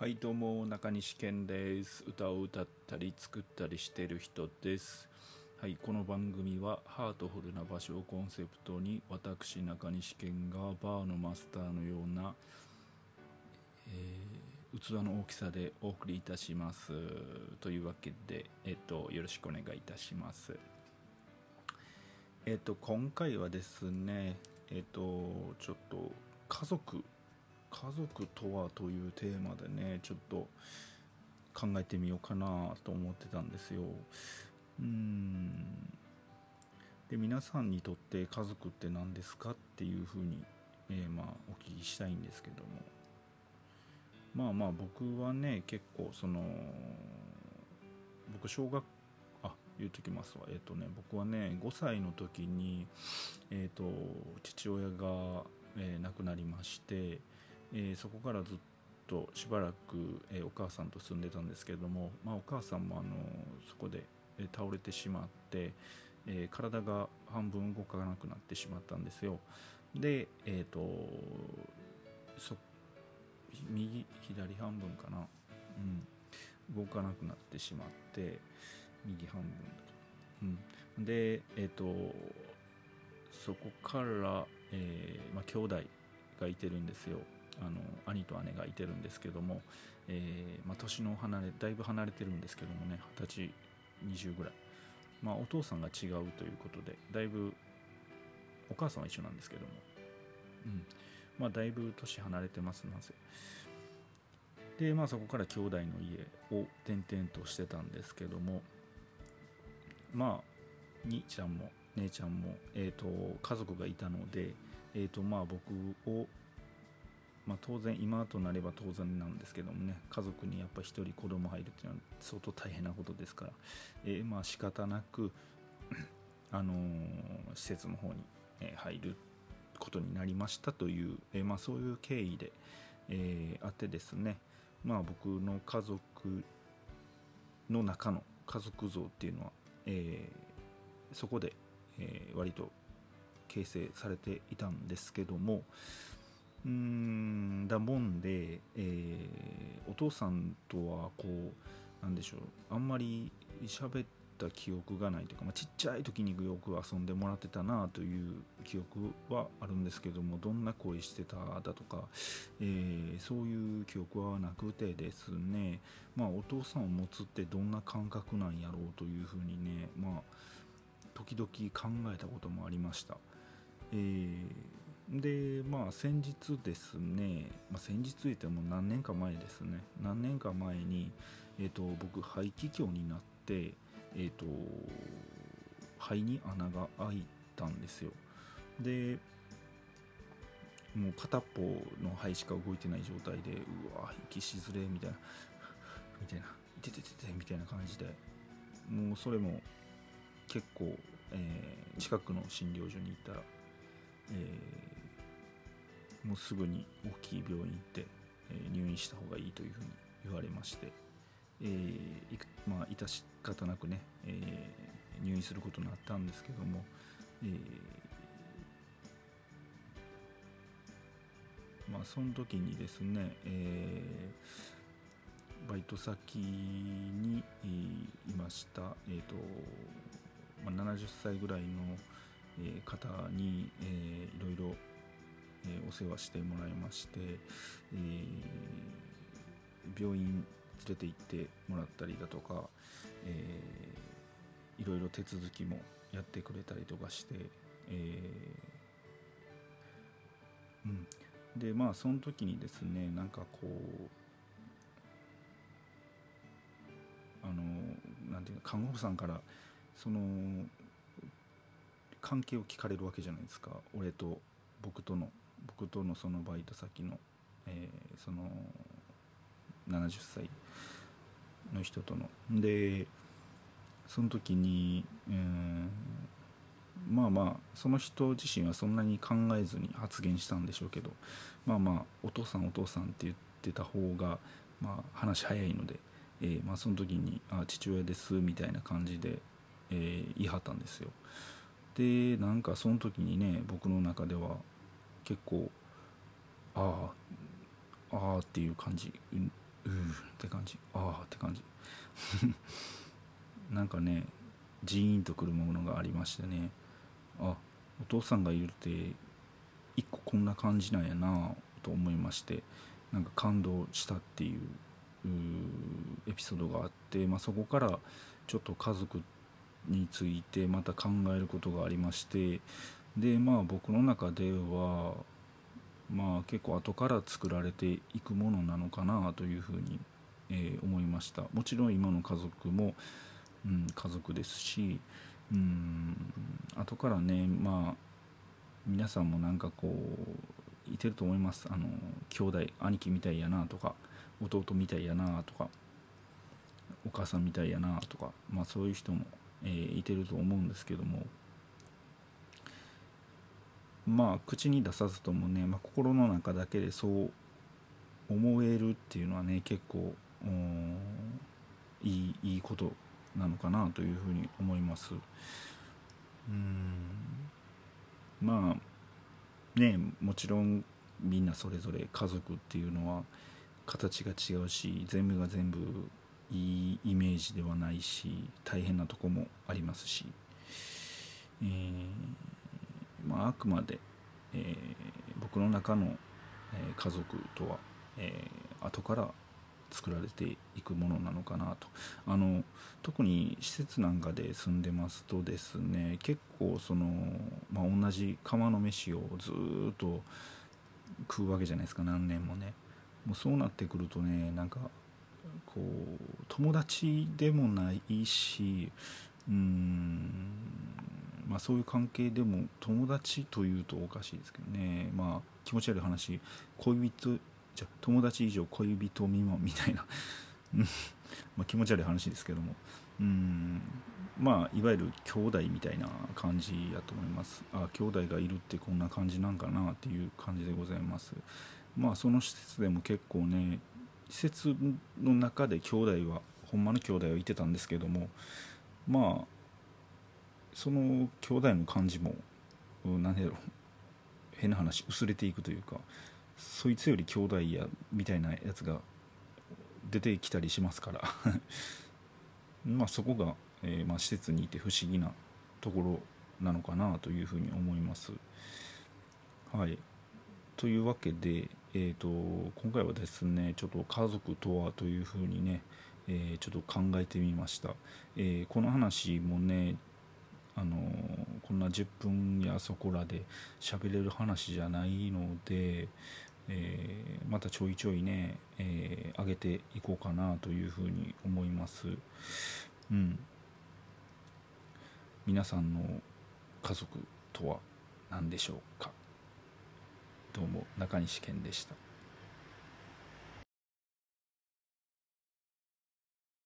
はいどうも中西健です。歌を歌ったり作ったりしてる人です。はいこの番組はハートフルな場所をコンセプトに私中西健がバーのマスターのような、えー、器の大きさでお送りいたします。というわけでえっとよろしくお願いいたします。えっと今回はですねえっとちょっと家族家族とはというテーマでねちょっと考えてみようかなと思ってたんですよ。うん。で皆さんにとって家族って何ですかっていうふうに、えー、まあお聞きしたいんですけども。まあまあ僕はね結構その僕小学あ言うときますわ。えっ、ー、とね僕はね5歳の時にえっ、ー、と父親が、えー、亡くなりましてえー、そこからずっとしばらく、えー、お母さんと住んでたんですけれども、まあ、お母さんもあのそこで、え、倒れてしまって、え体が半分動かなくなってしまったんですよ。でえっ、とそ右左半分かな、うん、動かなくなってしまって右半分、うん、でえっ、とそこから、えーまあ、兄弟がいてるんですよ。あの兄と姉がいてるんですけども、えー、まあ、年の離れだいぶ離れてるんですけどもね二十歳20ぐらい、まあ、お父さんが違うということでだいぶお母さんは一緒なんですけども、うん。まあ、だいぶ年離れてますなぜ。でまあそこから兄弟の家を転々としてたんですけどもまあ兄ちゃんも姉ちゃんも、えーと、家族がいたので、えーとまあ、僕をまあ、当然今となれば当然なんですけどもね家族にやっぱ1人子供入るっていうのは相当大変なことですから、えー、まあ仕方なく あのー、施設の方に入ることになりましたという、えー、まあ、そういう経緯で、えあってですね、まあ、僕の家族の中の家族像っていうのは、えそこで、え割と形成されていたんですけども、うんだもんで、えー、お父さんとはこうなんでしょうあんまり喋った記憶がないというか、まあ、ちっちゃい時によく遊んでもらってたなという記憶はあるんですけどもどんな声してただとか、えー、そういう記憶はなくてですねまあお父さんを持つってどんな感覚なんやろうというふうにねまあ時々考えたこともありました。えーでまあ先日ですね、まあ、先日言っても何年か前ですね。何年か前に、えーと、僕肺気胸になって、えーと、肺に穴が開いたんですよ。でもう片っぽの肺しか動いてない状態でうわ息しづれみたいなみたいな「いてててて」みたいな感じでもうそれも結構、えー、近くの診療所に行ったら、えーもうすぐに大きい病院行って、え入院した方がいいというふうに言われまして、えー、まあ致し方なくね、えー、入院することになったんですけども、え、まあその時にですね、えー、バイト先にいました、えーとまあ、70歳ぐらいの方に、えー、いろいろえ、お世話してもらいまして、え、病院連れて行ってもらったりだとか、えー、いろいろ手続きもやってくれたりとかして、え、うん、でまあその時にですねなんかこうあのなんていうか看護婦さんからその関係を聞かれるわけじゃないですか。俺と僕との。僕とのそのバイト先の、えー、その70歳の人とのでその時に、えー、まあまあその人自身はそんなに考えずに発言したんでしょうけどまあまあお父さんお父さんって言ってた方が、まあ、話早いので、えー、まあ、その時に「あ父親です」みたいな感じで、えー、言い張ったんですよ。でなんかその時にね僕の中では結構ああああっていう感じ。ううって感じ。ああって感じ。なんかねジーンとくるものがありましてね。あお父さんがいるって一個こんな感じなんやなと思いましてなんか感動したっていうエピソードがあって、まあ、そこからちょっと家族についてまた考えることがありましてでまあ僕の中ではまあ結構後から作られていくものなのかなというふうに、えー、思いました。もちろん今の家族も、うん、家族ですしうん後からねまあ皆さんもなんかこういてると思います。あの兄弟兄貴みたいやなとか弟みたいやなとかお母さんみたいやなとかまあそういう人も、えー、いてると思うんですけども。まあ口に出さずともね、まあ、心の中だけでそう思えるっていうのはね結構いいいいことなのかなというふうに思います。うん。まあねもちろんみんなそれぞれ家族っていうのは形が違うし全部が全部いいイメージではないし大変なとこもありますし、えーまあ、あくまで、えー、僕の中の、え、家族とは、えー、後から作られていくものなのかなと。あの特に施設なんかで住んでますとですね結構その、まあ、同じ釜の飯をずっと食うわけじゃないですか何年もね。もうそうなってくるとねなんかこう友達でもないしうんまあ、そういう関係でも友達というとおかしいですけどね。まあ気持ち悪い話。恋人じゃ友達以上恋人未満みたいな。まあ気持ち悪い話ですけども。うん。まあいわゆる兄弟みたいな感じやと思います。あ兄弟がいるってこんな感じなんかなっていう感じでございます。まあその施設でも結構ね施設の中で兄弟はほんまの兄弟はいてたんですけども。まあその兄弟の感じも何だろ変な話薄れていくというかそいつより兄弟やみたいなやつが出てきたりしますから。まあそこが、えー、まあ、施設にいて不思議なところなのかなというふうに思います。はい。というわけで、えーと、今回はですねちょっと家族とはというふうにね、えー、ちょっと考えてみました、えー、この話もねあのこんな10分やそこらで喋れる話じゃないので、えー、またちょいちょいね、えー、上げていこうかなというふうに思います。うん、皆さんの家族とは何でしょうか？どうも中西健でした。